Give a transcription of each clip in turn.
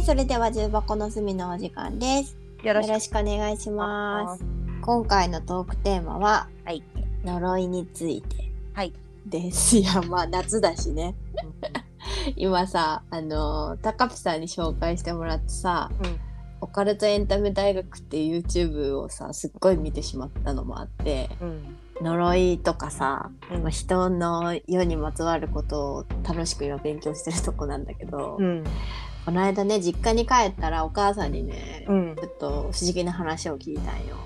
はい、それでは重箱の隅のお時間です。よろしく。お願いします。今回のトークテーマは、はい。呪いについて。はい。です。いや、まあ夏だしね。今さ、あの高ピさんに紹介してもらってさ、うん。オカルトエンタメ大学っていう YouTube をさ、すっごい見てしまったのもあって、うん。呪いとかさ、うん。まあ人の世にまつわることを楽しく今勉強してるとこなんだけど、うんこの間ね実家に帰ったらお母さんにね、うん。ちょっと不思議な話を聞いたんよ。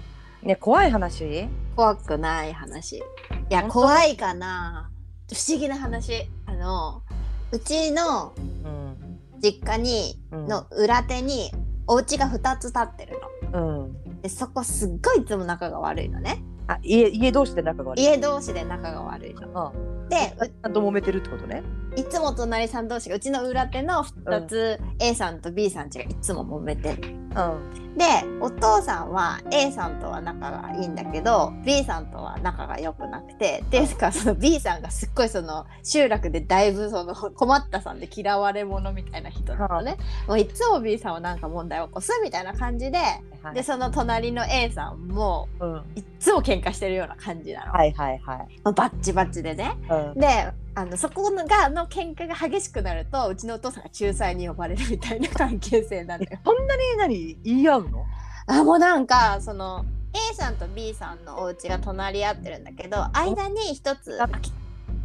ね怖い話？怖くない話。いや怖いかな。不思議な話。あのうちのうん。実家にうん。の裏手にお家が2つ建ってるの。うん。でそこすっごいいつも仲が悪いのね。あ家家同士で仲が悪い？家同士で仲が悪いの。あでちゃんと揉めてるってことね。いつも隣さん同士がうちの裏手の2つ、A さんと B さんちがいつも揉めてるうん。でお父さんは A さんとは仲がいいんだけど B さんとは仲が良くなくてですからその B さんがすっごいその集落でだいぶその困ったさんで嫌われ者みたいな人なのね、もういつも B さんはなんか問題を起こすみたいな感じではいでその隣の A さんもうん。いっつも喧嘩してるような感じなの、はいはいはい。バッチバチでね。うん。であのそこがの喧嘩が激しくなるとうちのお父さんが仲裁に呼ばれるみたいな 関係性なのよ。えそんなに何言い合うの？あもうなんかその A さんと B さんのお家が隣り合ってるんだけど間に一つ空き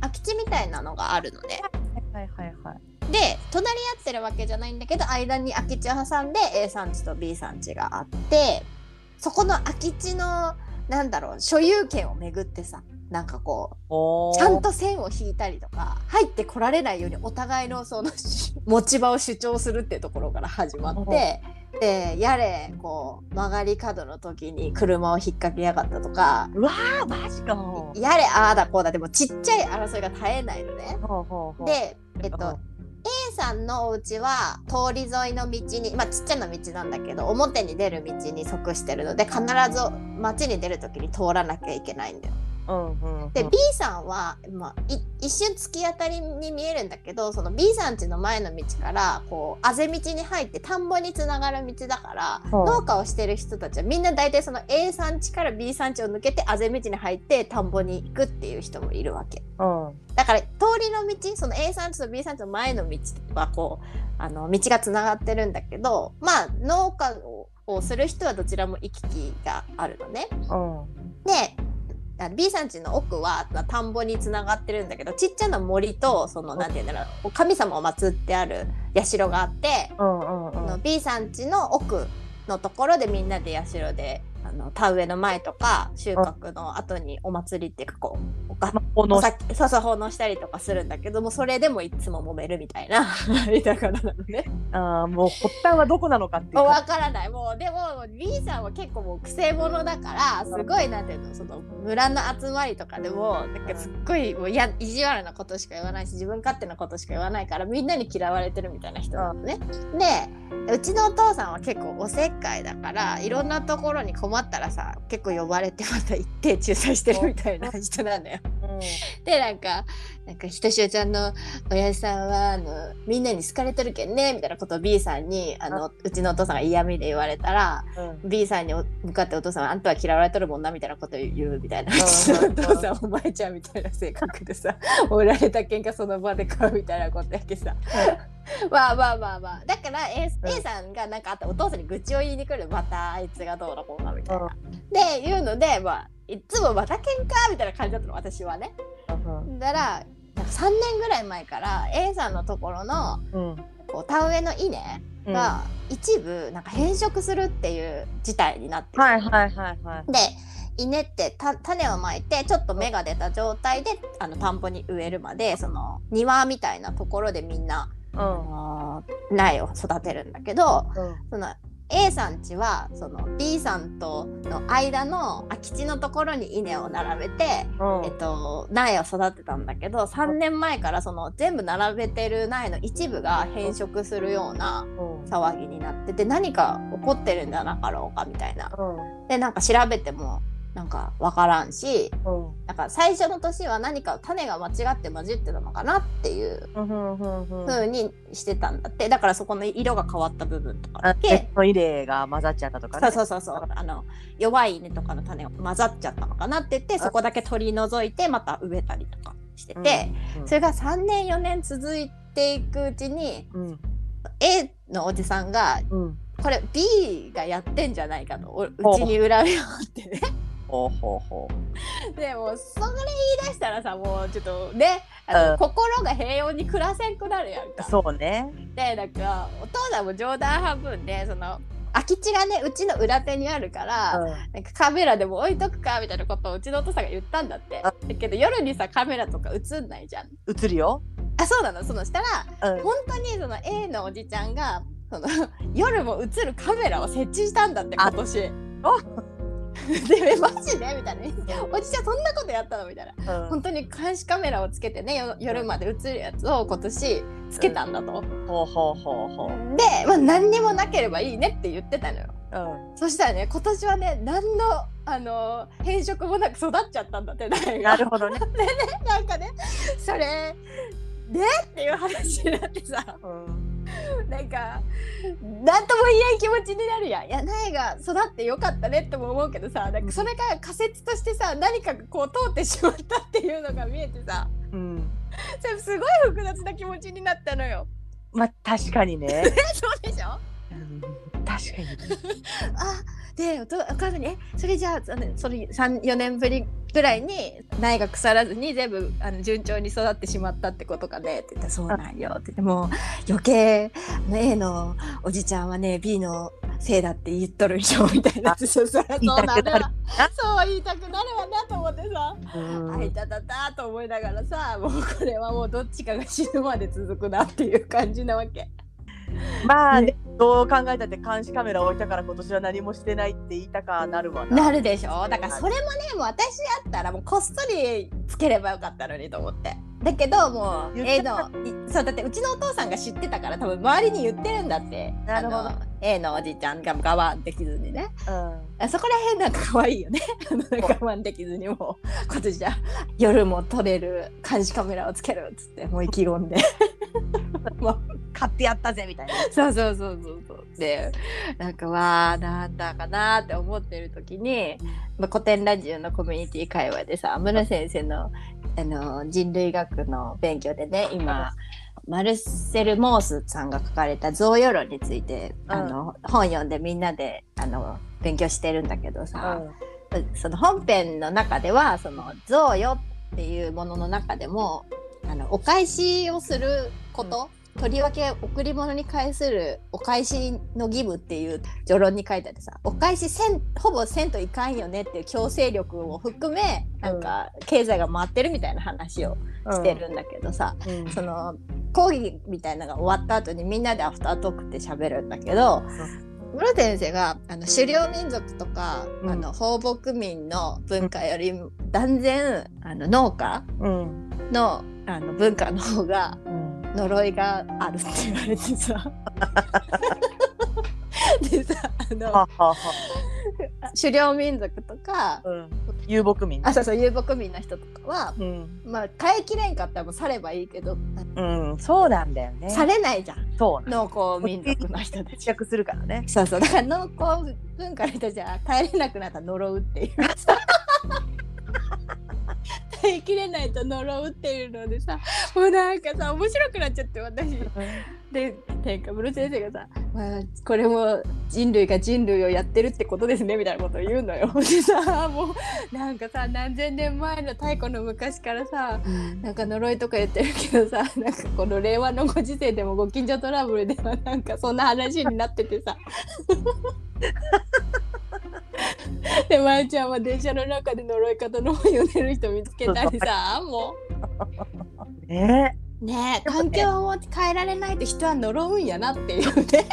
空き地みたいなのがあるのね。はいはいはいで隣り合ってるわけじゃないんだけど間に空き地を挟んで A さん家と B さん家があってそこの空き地のなんだろう所有権をめぐってさなんかこうちゃんと線を引いたりとか入ってこられないようにお互いのその持ち場を主張するっていうところから始まって。でやれこう曲がり角の時に車を引っ掛けやがったとかうわーマジかやれああだこうだでもちっちゃい争いが絶えないのね。でえっうんと A さんのお家は通り沿いの道にまあちっちゃな道なんだけど表に出る道に即してるので必ず街に出る時に通らなきゃいけないんだよ。で B さんは、まあ、い一瞬突き当たりに見えるんだけどその B さん家の前の道からこうあぜ道に入って田んぼにつながる道だから、うん農家をしてる人たちはみんな大体その A さん家から B さん家を抜けてあぜ道に入って田んぼに行くっていう人もいるわけ。うんだから通りの道その A さん家と B さん家の前の道はこうあの道がつながってるんだけどまあ農家ををする人はどちらも行き来があるのね。うんであ B さん家の奥は田んぼにつながってるんだけどちっちゃな森とそのなんて言うんだろう神様を祀ってある社があって、うんうんうん。その B さん家の奥のところでみんなで社であの田植えの前とか収穫の後にお祭りっていうかこうおかまあこのお酒そうそう奉納したりとかするんだけどもそれでもいつも揉めるみたいな 間柄なのね。あーもう発端はどこなのかっていうもうかわからないもうでも B さんは結構もうくせ者だからすごいなんていうのその村の集まりとかでもなんかすっごいもうや意地悪なことしか言わないし自分勝手なことしか言わないからみんなに嫌われてるみたいな人なのね。でうちのお父さんは結構おせっかいだからいろんなところに困ったらさ結構呼ばれてまた行って仲裁してるみたいな人なんだよ。うん。でなんか「なんかひとしおちゃんの親父さんはあのみんなに好かれてるけんね」みたいなことを B さんにあのうちのお父さんが嫌味で言われたらうん。B さんに向かってお父さんは「あんたは嫌われとるもんな」みたいなことを言うみたいな「んうち のお父さんお前ちゃん」みたいな性格でさ売られた喧嘩その場で買うみたいなことやけさ。まあまあまあまあ。だから A, うん。A さんがなんかあったらお父さんに愚痴を言いに来るまたあいつがどうのこうのみたいな。うん。でいうのでまあいつもまた喧嘩みたいな感じだったの私はね。うん。だからなんか3年ぐらい前から A さんのところのうん。こう田植えの稲うん。が一部なんか変色するっていう事態になってきてはいはいはいはい。で稲ってた種をまいてちょっと芽が出た状態であの田んぼに植えるまでその庭みたいなところでみんな、うん。あのー苗を育てるんだけどうん。その A さん家はその B さんとの間の空き地のところに稲を並べてうん。えっと、苗を育てたんだけど3年前からその全部並べてる苗の一部が変色するようなうん。騒ぎになってて何か起こってるんじゃなかろうかみたいな。うん。でなんか調べてもなんか分からんしうんなんか最初の年は何か種が間違って混じってたのかなっていううん。うにしてたんだって。だからそこの色が変わった部分とかだあけ。鉄の入れが混ざっちゃったとかそうそうそうそう。あの弱い稲とかの種が混ざっちゃったのかなって言ってそこだけ取り除いてまた植えたりとかしてて、うんそれが3年4年続いていくうちにうん。A のおじさんがうん。これ B がやってんじゃないかとおうちに恨みを持ってね。ほうほうほでもそれ言い出したらさもうちょっとねあの、うん心が平穏に暮らせんくなるやんか。うそうねでなんかお父さんも冗談半分でその空き地がねうちの裏手にあるから、うんなんかカメラでも置いとくかみたいなことをうちのお父さんが言ったんだって。あだけど夜にさカメラとか映んないじゃん。映るよあそうなの？そのしたらうん本当にその A のおじちゃんがその 夜も映るカメラを設置したんだって今年。でマジで？みたいな「おじちゃんそんなことやったの?」みたいな。うん。本当に監視カメラをつけてねよ夜まで映るやつを今年つけたんだと。ほうほうほうほう。で、まあ、何にもなければいいねって言ってたのよ。うん。そしたらね今年はね何のあの変色もなく育っちゃったんだって苗が。なるほどね。なんかねそれで？っていう話になってさ。うん なんか何とも言えん気持ちになるやん。いや苗が育ってよかったねとも思うけどさなんかそれが仮説としてさ何かがこう通ってしまったっていうのが見えてさうん。それすごい複雑な気持ちになったのよ。まあ確かにね。そうでしょ？うん確かに。あでお母さんに「えそれじゃあそれ34年ぶりぐらいに苗が腐らずに全部あの順調に育ってしまったってことかね」って言ったら「そうなんよ」って言ってもう余計あの A のおじちゃんはね B のせいだって言っとるんしょみたいな。そうなるわそう言いたくなるわなと思ってさ。うん。あいたたたと思いながらさもうこれはもうどっちかが死ぬまで続くなっていう感じなわけ。まあね、どう考えたって監視カメラ置いたから今年は何もしてないって言いたかなるわな。なるでしょ？だからそれもねもう私やったらもうこっそりつければよかったのにと思って。だけどもう A のいそうだってうちのお父さんが知ってたから多分周りに言ってるんだって。なるほど。A のおじちゃんが我慢できずにね。うん。あそこら辺なんか可愛いよね。我慢できずにもう今年は夜も撮れる監視カメラをつけるっつってもう意気込んで。もう買ってやったぜみたいな。そうそうそうそうそうでなんかわあなんだかなって思ってる時に、まあ、古典ラジオのコミュニティ会話でさ村先生のあの人類学の勉強でね今マルセル・モースさんが書かれた贈与論について、うんあの本読んでみんなであの勉強してるんだけどうさ、ん。その本編の中ではその贈与っていうものの中でもあのお返しをすること、とりわけ贈り物に対するお返しの義務っていう序論に書いてあってさお返しせんほぼせんといかんよねっていう強制力を含めなんか経済が回ってるみたいな話をしてるんだけどさ、うん。その講義みたいなのが終わった後にみんなでアフタートークって喋るんだけど室先生があの狩猟民族とか、うんあの放牧民の文化より断然あの農家うん。のあの文化の方がうん。呪いがあるって言われてさ でさあのははは。狩猟民族とかうん。遊牧民。あそうそう遊牧民の人とかはうん。まあ耐えきれんかったらもうさればいいけど、うん。そうなんだよね。されないじゃんそう。農耕民族の人たちするからね。そうそうだから農耕文化の人じゃ耐えれなくなったら呪うっていう 耐えきれないと呪うっていうのでさもうなんかさ面白くなっちゃって私。でなんか室先生がさ、まあ、これも人類が人類をやってるってことですねみたいなことを言うのよ。でさもうなんかさ何千年前の太古の昔からさうん。なんか呪いとか言ってるけどさなんかこの令和のご時世でもご近所トラブルではなんかそんな話になっててさ でまえちゃんは電車の中で呪い方の本読んでる人見つけたりさもねうねえ環境を変えられないと人は呪うんやなっていうね。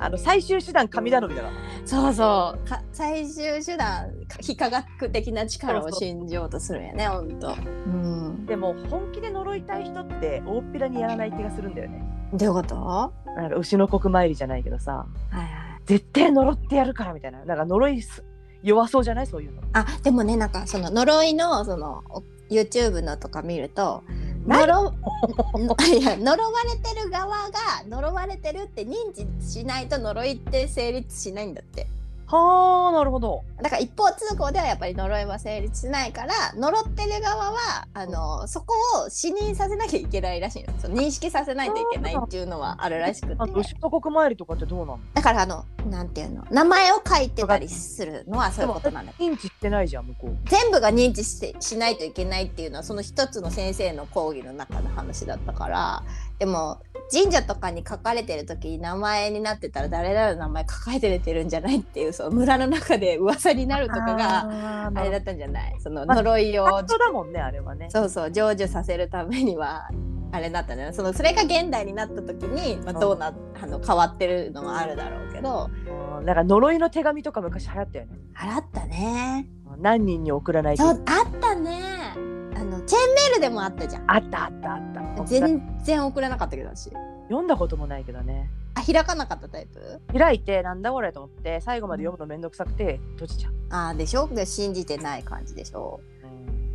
あの最終手段神頼みだな。そうそう。か最終手段非科学的な力を信じようとするんやねほんと。うん。でも本気で呪いたい人って大っぴらにやらない気がするんだよね。どういうこと？はなんか牛の国参りじゃないけどさ、いはい絶対呪ってやるからみたいな。なんか呪いす弱そうじゃない？そういうの。あでもねなんかその呪いのそのお YouTube のとか見ると何？呪 いや呪われてる側が呪われてるって認知しないと呪いって成立しないんだってはあなるほど。だから一方通行ではやっぱり呪いは成立しないから呪ってる側はあのそこを視認させなきゃいけないらしいの。そう認識させないといけないっていうのはあるらしくて。あと出国参りとかってどうなの？だからあのなんていうの？名前を書いてたりするのはそういうことなんだ認知してないじゃん向こう。全部が認知してしないといけないっていうのはその一つの先生の講義の中の話だったから。でも神社とかに書かれてる時に名前になってたら誰々の名前書かれてるんじゃないっていうその村の中で噂になるとかがああれだったんじゃない？そのまあ呪いを、本当だもんねあれはね。そうそう成就させるためにはあれだったんだよ。ねそのそれが現代になった時に、まあ、どうなあの変わってるのはあるだろうけど。うん。なんか呪いの手紙とか昔流行ったよね。払ったね。何人に送らないとあったねチェーンメールでもあったじゃん。あったあったあった。全然送れなかったけど私。読んだこともないけどね。あ開かなかったタイプ？開いてなんだこれと思って最後まで読むのめんどくさくて閉じちゃう。あーでしょ？で信じてない感じでしょ？う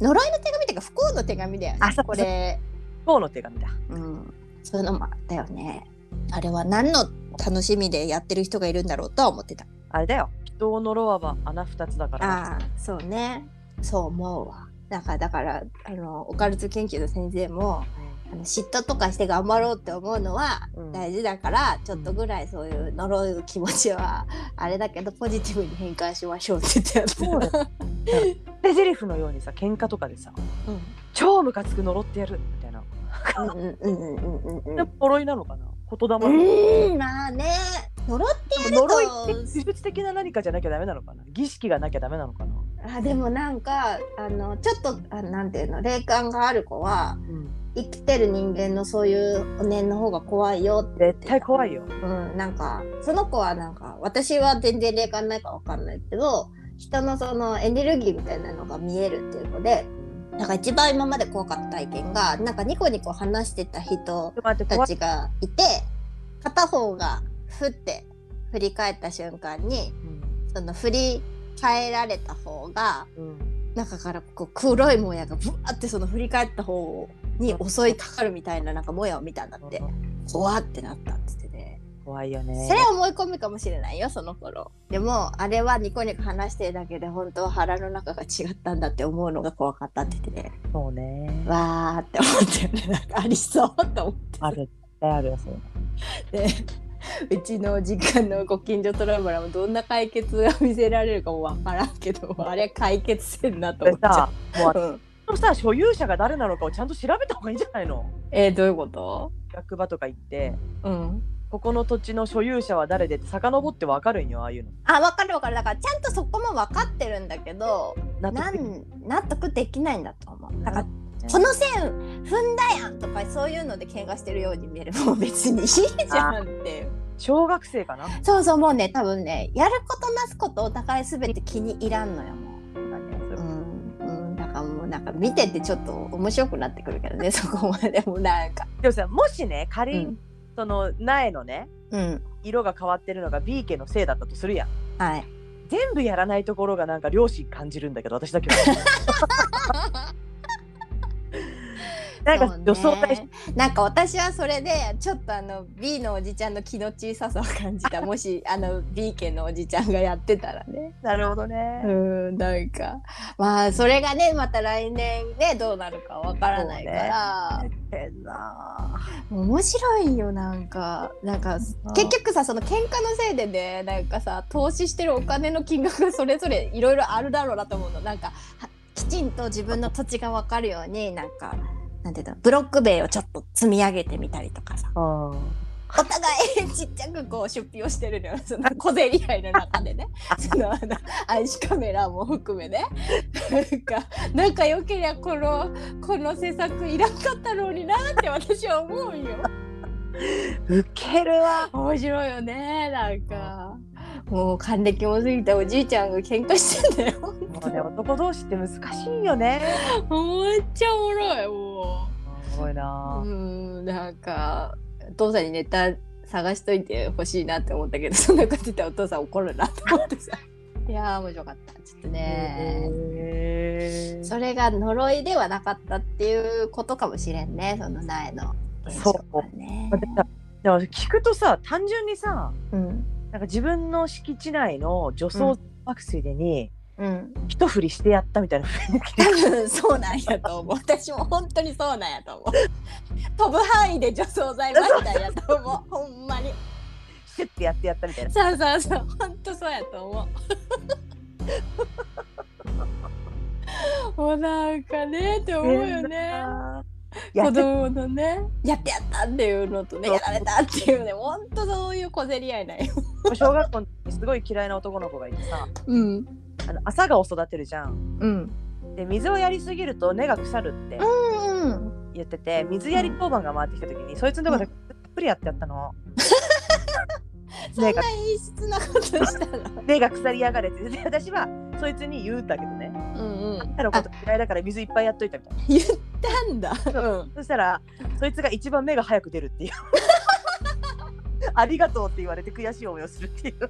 ん。呪いの手紙っていうか不幸の手紙だよね。あそうこれ。今日の手紙だ。うん。そういうのもあったよね。あれは何の楽しみでやってる人がいるんだろうとは思ってた。あれだよ。人を呪わば穴二つだから。ああそうね。そう思うわだからだからあのオカルト研究の先生もあの嫉妬とかして頑張ろうって思うのはうん。大事だから、ちょっとぐらいそういう呪う気持ちはあれだけどポジティブに変換しましょうって言ってやそうだよ。でゼリフのようにさ喧嘩とかでさうん。超ムカつく呪ってやるみたいな。うんうんうんうんうんうんで呪いなのかな？言霊うんまあね。呪ってやると呪いって技術的な何かじゃなきゃダメなのかな儀式がなきゃダメなのかな、あでもなんかあのちょっとあなんていうの霊感がある子はうん、生きてる人間のそういうお念の方が怖いよって絶対怖いよ。うん、なんかその子はなんか私は全然霊感ないかわかんないけど人のそのエネルギーみたいなのが見えるっていう子でなんか一番今まで怖かった体験がなんかニコニコ話してた人た。ちがいて片方がふって振り返った瞬間にその振り返られた方がうんうん中からこう黒いもやがブワーってその振り返った方に襲いかかるみたいななんかもやを見たんだって怖ってなったって言ってて。怖いよね。それは思い込みかもしれないよその頃でもあれはニコニコ話してるだけで本当は腹の中が違ったんだって思うのが怖かったって言っててそうね。わーって思ったよねなんかありそうと思ってある。あるよ、そう。で うちの実家のご近所トラブルもどんな解決が見せられるかもわからんけどあれ解決せんなとで思っちゃう。う、うん、あのさ、所有者が誰なのかをちゃんと調べた方がいいんじゃないの？えー、どういうこと？役場とか行って、うん。ここの土地の所有者は誰で遡ってわかるんよ、ああいうの。あ分かる分かる。だからちゃんとそこも分かってるんだけど納得。なん納得できないんだと思う。だからねこの線踏んだやんとかそういうので喧嘩してるように見える。もう別にいいじゃんって小学生かな？そうそうもうね多分ねやることなすことお互いすべて気に入らんのよもう。うん、うん、だからもうなんか見ててちょっと面白くなってくるけどね そこまでもなんか。でもさ、もしね、仮に、うん。その苗のね、うん。色が変わってるのが B 家のせいだったとするやん。はい。全部やらないところがなんか良心感じるんだけど、私だけは。なんかね。なんか私はそれでちょっとあの B のおじちゃんの気の小ささを感じた。もしあの B 家のおじちゃんがやってたらね。なるほどね。うんなんか。まあそれがねまた来年ねどうなるかわからないから、変な。面白いよなんか。なんか結局さその喧嘩のせいでねなんかさ投資してるお金の金額がそれぞれいろいろあるだろうなと思うの。なんかはきちんと自分の土地が分かるようになんかなんていうのブロック塀をちょっと積み上げてみたりとかさうん。お互いちっちゃくこう出費をしてるのよその 小競り合いの中でねそのあの暗視カメラも含めねなんか仲良けりゃこのこの施策いらんかったのになって私は思うんよ。ウケるわ。面白いよねなんかもう還暦も過ぎたおじいちゃんが喧嘩してんだよもう。ね、男同士って難しいよね。めっちゃおもろいもすごいううな。んなんかお父さんにネタ探しといてほしいなって思ったけど そんなこと言ったらお父さん怒るなって思ってさ。いやー面白かった。ちょっとね。それが呪いではなかったっていうことかもしれんねその苗の。ねだからでも聞くとさ単純にさうん。なんか自分の敷地内の除草爆水でにうん一振りしてやったみたいな。多分そうなんやと思う。私も本当にそうなんやと思う。飛ぶ範囲で除草剤まいたんやと思う。ほんまにシュッてやってやったみたいな。そうそうそう。本当そうやと思う。もうなんかねって思うよね。子供のね。やってやったっていうのとねやられたっていうね本当そういう小競り合いだよ。小学校にすごい嫌いな男の子がいてさ。うんあの朝顔を育てるじゃん。うん。で水をやりすぎると根が腐るってうん言ってて水やり当番が回ってきた時にそいつのところでたっぷりやってやったの。そん。な根が異質なことしたの 根が腐りやがれって。で私はそいつに言うんだけどね。うんうん。彼のこと嫌いだから水いっぱいやっといたみたいな。言ったんだ。うん。そしたらそいつが一番目が早く出るっていう。ありがとうって言われて悔しい思いをするっていう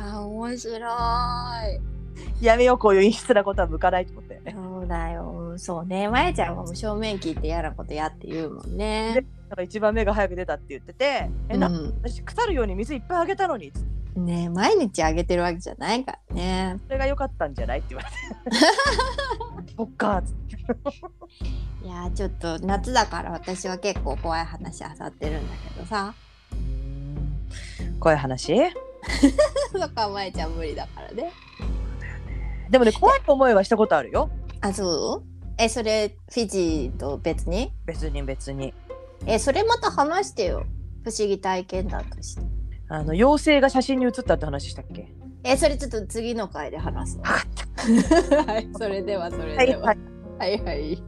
あー面白い。やめようこういう陰湿なことは向かないと思ってそうだよ。そうね。まやちゃんはもう正面切って嫌なことやって言うもんね。でなんか一番目が早く出たって言ってて「えなうん。私腐るように水いっぱいあげたのに」ね毎日あげてるわけじゃないからね。それが良かったんじゃないって言われて。そっかっつって。いやーちょっと夏だから私は結構怖い話あさってるんだけどさ。怖い話？そこはまやちゃん無理だからね。でもね怖い思いはしたことあるよ。あそう？えそれフィジーと別に？別に別に。えそれまた話してよ。不思議体験談として。あの妖精が写真に写ったって話したっけ？えそれちょっと次の回で話すわ分かっ はいそれではそれたは。いでははい。はいはい